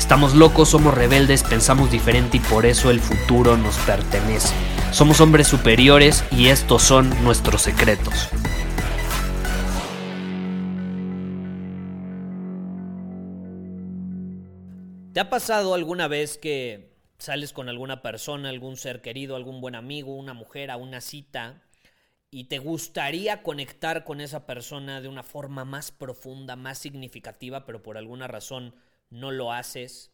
Estamos locos, somos rebeldes, pensamos diferente y por eso el futuro nos pertenece. Somos hombres superiores y estos son nuestros secretos. ¿Te ha pasado alguna vez que sales con alguna persona, algún ser querido, algún buen amigo, una mujer a una cita y te gustaría conectar con esa persona de una forma más profunda, más significativa, pero por alguna razón no lo haces?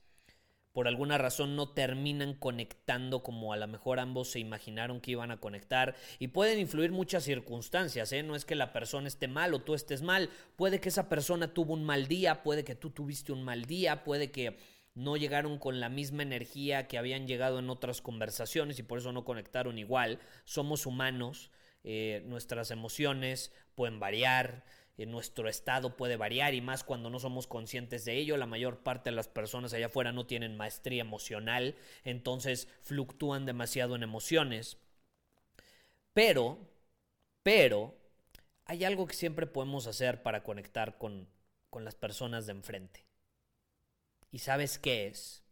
por alguna razón no terminan conectando como a lo mejor ambos se imaginaron que iban a conectar y pueden influir muchas circunstancias, ¿eh? no es que la persona esté mal o tú estés mal, puede que esa persona tuvo un mal día, puede que tú tuviste un mal día, puede que no llegaron con la misma energía que habían llegado en otras conversaciones y por eso no conectaron igual, somos humanos, eh, nuestras emociones pueden variar, nuestro estado puede variar y más cuando no somos conscientes de ello. La mayor parte de las personas allá afuera no tienen maestría emocional, entonces fluctúan demasiado en emociones. Pero, pero, hay algo que siempre podemos hacer para conectar con, con las personas de enfrente. ¿Y sabes qué es?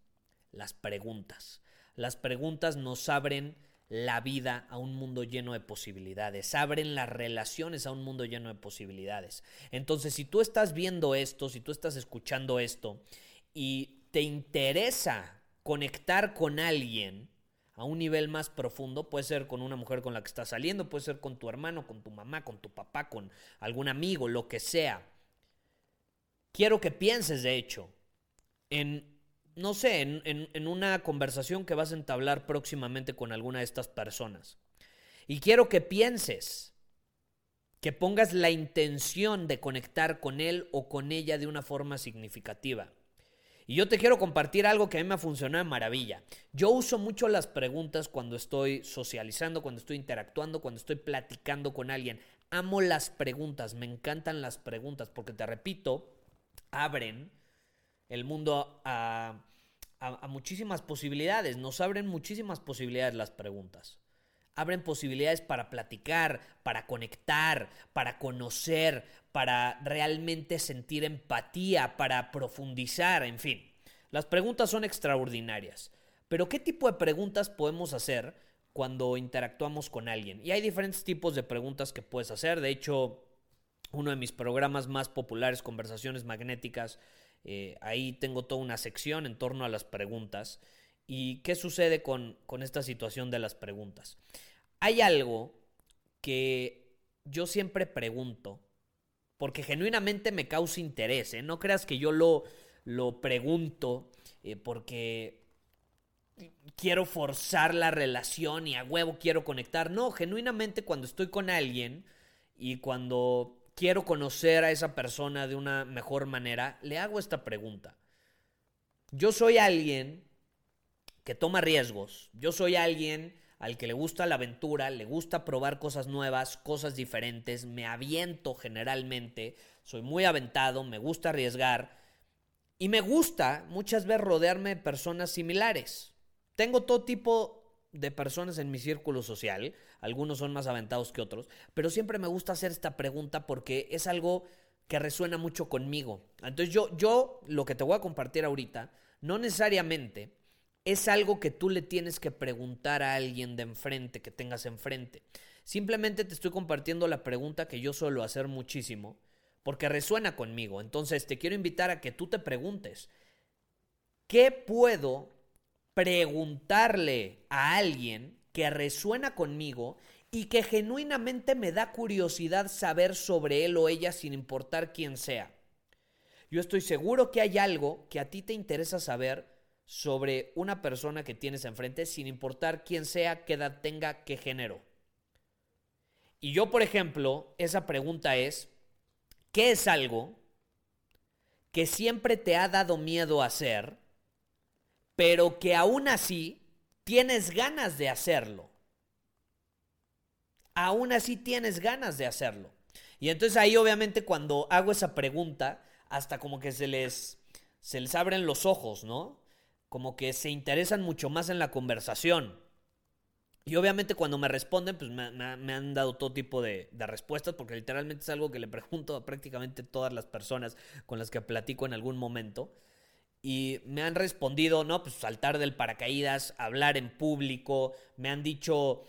Las preguntas. Las preguntas nos abren la vida a un mundo lleno de posibilidades, abren las relaciones a un mundo lleno de posibilidades. Entonces, si tú estás viendo esto, si tú estás escuchando esto y te interesa conectar con alguien a un nivel más profundo, puede ser con una mujer con la que estás saliendo, puede ser con tu hermano, con tu mamá, con tu papá, con algún amigo, lo que sea. Quiero que pienses, de hecho, en no sé, en, una conversación que vas a entablar próximamente con alguna de estas personas. Y quiero que pienses, que pongas la intención de conectar con él o con ella de una forma significativa. Y yo te quiero compartir algo que a mí me ha funcionado maravilla. Yo uso mucho las preguntas cuando estoy socializando, cuando estoy interactuando, cuando estoy platicando con alguien. Amo las preguntas, me encantan las preguntas porque te repito, abren el mundo a, muchísimas posibilidades, nos abren muchísimas posibilidades las preguntas. Abren posibilidades para platicar, para conectar, para conocer, para realmente sentir empatía, para profundizar, en fin. Las preguntas son extraordinarias. Pero ¿qué tipo de preguntas podemos hacer cuando interactuamos con alguien? Y hay diferentes tipos de preguntas que puedes hacer. De hecho, uno de mis programas más populares, Conversaciones Magnéticas, eh, ahí tengo toda una sección en torno a las preguntas. ¿Y qué sucede con, esta situación de las preguntas? Hay algo que yo siempre pregunto, porque genuinamente me causa interés. ¿eh? No creas que yo lo, lo pregunto eh, porque quiero forzar la relación y a huevo quiero conectar. No, genuinamente cuando estoy con alguien y cuando quiero conocer a esa persona de una mejor manera, le hago esta pregunta. Yo soy alguien que toma riesgos, yo soy alguien al que le gusta la aventura, le gusta probar cosas nuevas, cosas diferentes, me aviento generalmente, soy muy aventado, me gusta arriesgar y me gusta muchas veces rodearme de personas similares. Tengo todo tipo de personas en mi círculo social, algunos son más aventados que otros, pero siempre me gusta hacer esta pregunta porque es algo que resuena mucho conmigo. Entonces yo, yo lo que te voy a compartir ahorita, no necesariamente es algo que tú le tienes que preguntar a alguien de enfrente, que tengas enfrente. Simplemente te estoy compartiendo la pregunta que yo suelo hacer muchísimo, porque resuena conmigo. Entonces te quiero invitar a que tú te preguntes, ¿qué puedo preguntarle a alguien que resuena conmigo y que genuinamente me da curiosidad saber sobre él o ella sin importar quién sea. Yo estoy seguro que hay algo que a ti te interesa saber sobre una persona que tienes enfrente sin importar quién sea, qué edad tenga, qué género. Y yo, por ejemplo, esa pregunta es, ¿qué es algo que siempre te ha dado miedo hacer, pero que aún así tienes ganas de hacerlo? Aún así tienes ganas de hacerlo. Y entonces ahí obviamente cuando hago esa pregunta, hasta como que se les, se les abren los ojos, ¿no? Como que se interesan mucho más en la conversación. Y obviamente cuando me responden, pues me, han dado todo tipo de, de, respuestas, porque literalmente es algo que le pregunto a prácticamente todas las personas con las que platico en algún momento. Y me han respondido, no, pues saltar del paracaídas, hablar en público, me han dicho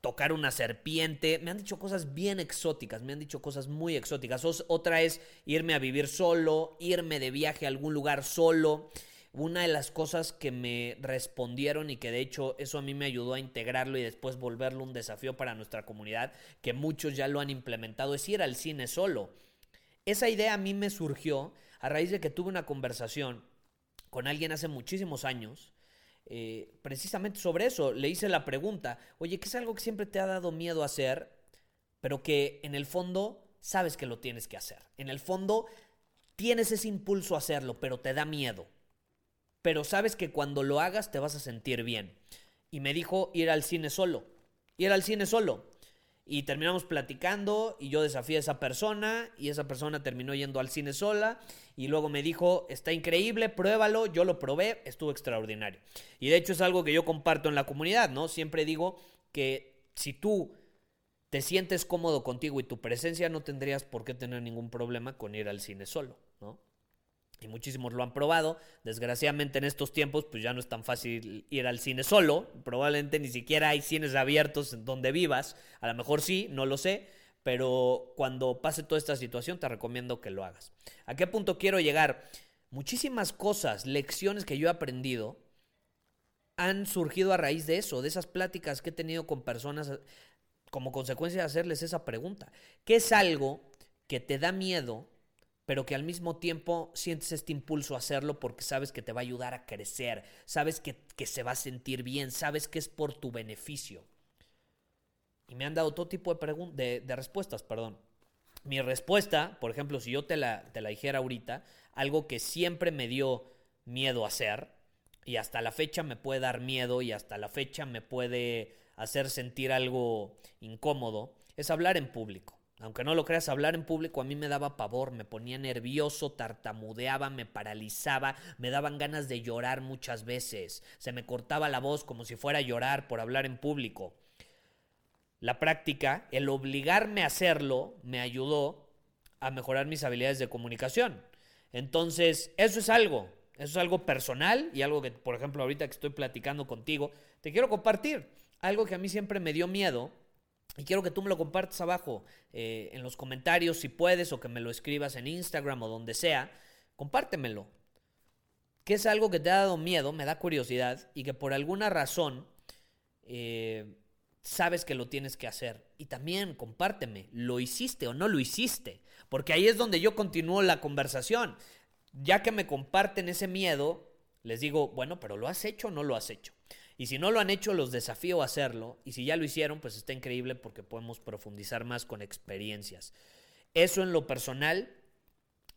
tocar una serpiente, me han dicho cosas bien exóticas, me han dicho cosas muy exóticas. Otra es irme a vivir solo, irme de viaje a algún lugar solo. Una de las cosas que me respondieron y que de hecho eso a mí me ayudó a integrarlo y después volverlo un desafío para nuestra comunidad, que muchos ya lo han implementado, es ir al cine solo. Esa idea a mí me surgió a raíz de que tuve una conversación con alguien hace muchísimos años, eh, precisamente sobre eso. Le hice la pregunta, oye, ¿qué es algo que siempre te ha dado miedo hacer, pero que en el fondo sabes que lo tienes que hacer? En el fondo tienes ese impulso a hacerlo, pero te da miedo pero sabes que cuando lo hagas te vas a sentir bien. Y me dijo ir al cine solo, ir al cine solo. Y terminamos platicando y yo desafié a esa persona y esa persona terminó yendo al cine sola y luego me dijo, está increíble, pruébalo, yo lo probé, estuvo extraordinario. Y de hecho es algo que yo comparto en la comunidad, ¿no? Siempre digo que si tú te sientes cómodo contigo y tu presencia no tendrías por qué tener ningún problema con ir al cine solo, ¿no? Muchísimos lo han probado. Desgraciadamente en estos tiempos pues ya no es tan fácil ir al cine solo, probablemente ni siquiera hay cines abiertos donde vivas, a lo mejor sí, no lo sé, pero cuando pase toda esta situación te recomiendo que lo hagas. ¿A qué punto quiero llegar? Muchísimas cosas, lecciones que yo he aprendido han surgido a raíz de eso, de esas pláticas que he tenido con personas como consecuencia de hacerles esa pregunta. ¿Qué es algo que te da miedo pero que al mismo tiempo sientes este impulso a hacerlo porque sabes que te va a ayudar a crecer, sabes que, se va a sentir bien, sabes que es por tu beneficio. Y me han dado todo tipo de, de, de respuestas, perdón. Mi respuesta, por ejemplo, si yo te la, te la dijera ahorita, algo que siempre me dio miedo hacer, y hasta la fecha me puede dar miedo y hasta la fecha me puede hacer sentir algo incómodo, es hablar en público. Aunque no lo creas, hablar en público a mí me daba pavor, me ponía nervioso, tartamudeaba, me paralizaba, me daban ganas de llorar muchas veces. Se me cortaba la voz como si fuera a llorar por hablar en público. La práctica, el obligarme a hacerlo, me ayudó a mejorar mis habilidades de comunicación. Entonces, eso es algo, eso es algo personal y algo que, por ejemplo, ahorita que estoy platicando contigo, te quiero compartir. Algo que a mí siempre me dio miedo y quiero que tú me lo compartas abajo eh, en los comentarios si puedes o que me lo escribas en Instagram o donde sea. Compártemelo. Que es algo que te ha dado miedo, me da curiosidad y que por alguna razón eh, sabes que lo tienes que hacer. Y también compárteme, ¿lo hiciste o no lo hiciste? Porque ahí es donde yo continúo la conversación. Ya que me comparten ese miedo, les digo, bueno, pero ¿lo has hecho o no lo has hecho? Y si no lo han hecho, los desafío a hacerlo. Y si ya lo hicieron, pues está increíble porque podemos profundizar más con experiencias. Eso en lo personal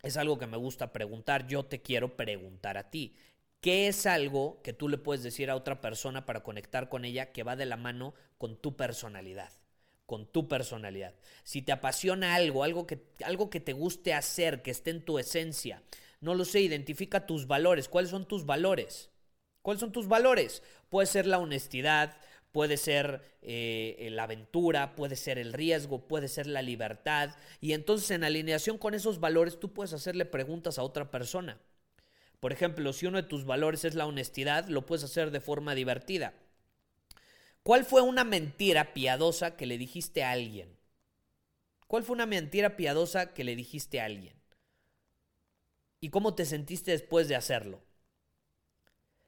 es algo que me gusta preguntar. Yo te quiero preguntar a ti. ¿Qué es algo que tú le puedes decir a otra persona para conectar con ella que va de la mano con tu personalidad? Con tu personalidad. Si te apasiona algo, algo que, algo que te guste hacer, que esté en tu esencia, no lo sé, identifica tus valores. ¿Cuáles son tus valores? ¿Cuáles son tus valores? Puede ser la honestidad, puede ser eh, la aventura, puede ser el riesgo, puede ser la libertad. Y entonces en alineación con esos valores tú puedes hacerle preguntas a otra persona. Por ejemplo, si uno de tus valores es la honestidad, lo puedes hacer de forma divertida. ¿Cuál fue una mentira piadosa que le dijiste a alguien? ¿Cuál fue una mentira piadosa que le dijiste a alguien? ¿Y cómo te sentiste después de hacerlo?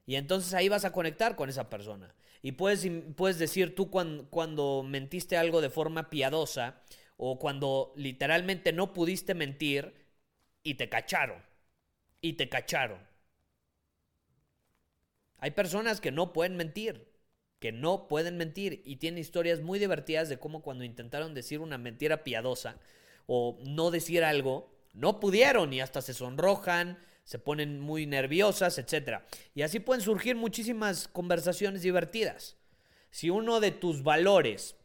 Y entonces ahí vas a conectar con esa persona. Y puedes, puedes decir tú cuando, cuando mentiste algo de forma piadosa o cuando literalmente no pudiste mentir y te cacharon. Y te cacharon. Hay personas que no pueden mentir, que no pueden mentir y tienen historias muy divertidas de cómo cuando intentaron decir una mentira piadosa o no decir algo, no pudieron y hasta se sonrojan, se ponen muy nerviosas, etc. Y así pueden surgir muchísimas conversaciones divertidas. Si uno de tus valores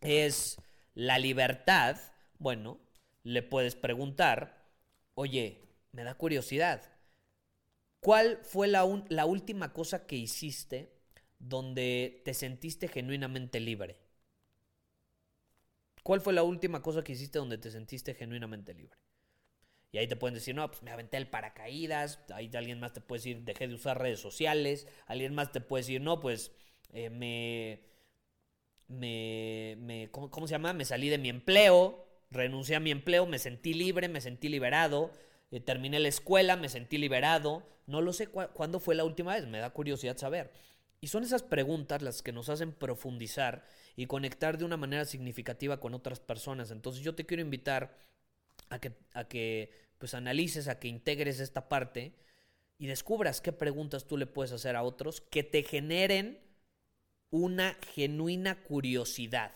es la libertad, bueno, le puedes preguntar, oye, me da curiosidad, ¿cuál fue la, la última cosa que hiciste donde te sentiste genuinamente libre? ¿Cuál fue la última cosa que hiciste donde te sentiste genuinamente libre? Y ahí te pueden decir, no, pues me aventé el paracaídas. Ahí alguien más te puede decir, dejé de usar redes sociales. Alguien más te puede decir, no, pues eh, me. Me. me ¿cómo, ¿cómo, se llama? Me salí de mi empleo. Renuncié a mi empleo. Me sentí libre, me sentí liberado. Eh, terminé la escuela, me sentí liberado. No lo sé cuándo fue la última vez. Me da curiosidad saber. Y son esas preguntas las que nos hacen profundizar y conectar de una manera significativa con otras personas. Entonces yo te quiero invitar a que, a que pues analices, a que integres esta parte y descubras qué preguntas tú le puedes hacer a otros que te generen una genuina curiosidad.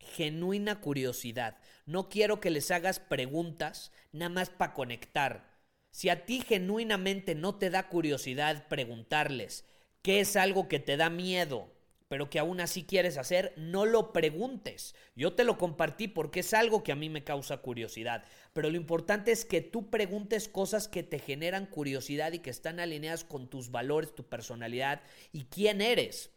Genuina curiosidad. No quiero que les hagas preguntas nada más para conectar. Si a ti genuinamente no te da curiosidad preguntarles qué es algo que te da miedo, pero que aún así quieres hacer, no lo preguntes. Yo te lo compartí porque es algo que a mí me causa curiosidad, pero lo importante es que tú preguntes cosas que te generan curiosidad y que están alineadas con tus valores, tu personalidad y quién eres.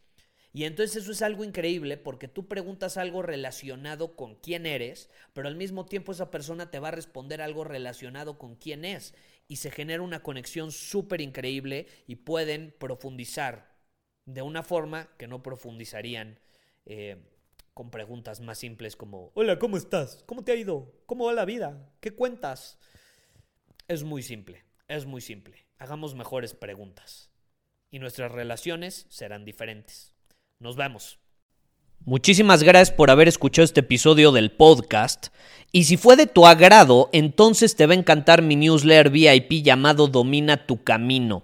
Y entonces eso es algo increíble porque tú preguntas algo relacionado con quién eres, pero al mismo tiempo esa persona te va a responder algo relacionado con quién es y se genera una conexión súper increíble y pueden profundizar de una forma que no profundizarían eh, con preguntas más simples como, hola, ¿cómo estás? ¿Cómo te ha ido? ¿Cómo va la vida? ¿Qué cuentas? Es muy simple, es muy simple. Hagamos mejores preguntas y nuestras relaciones serán diferentes. Nos vemos. Muchísimas gracias por haber escuchado este episodio del podcast. Y si fue de tu agrado, entonces te va a encantar mi newsletter VIP llamado Domina tu Camino.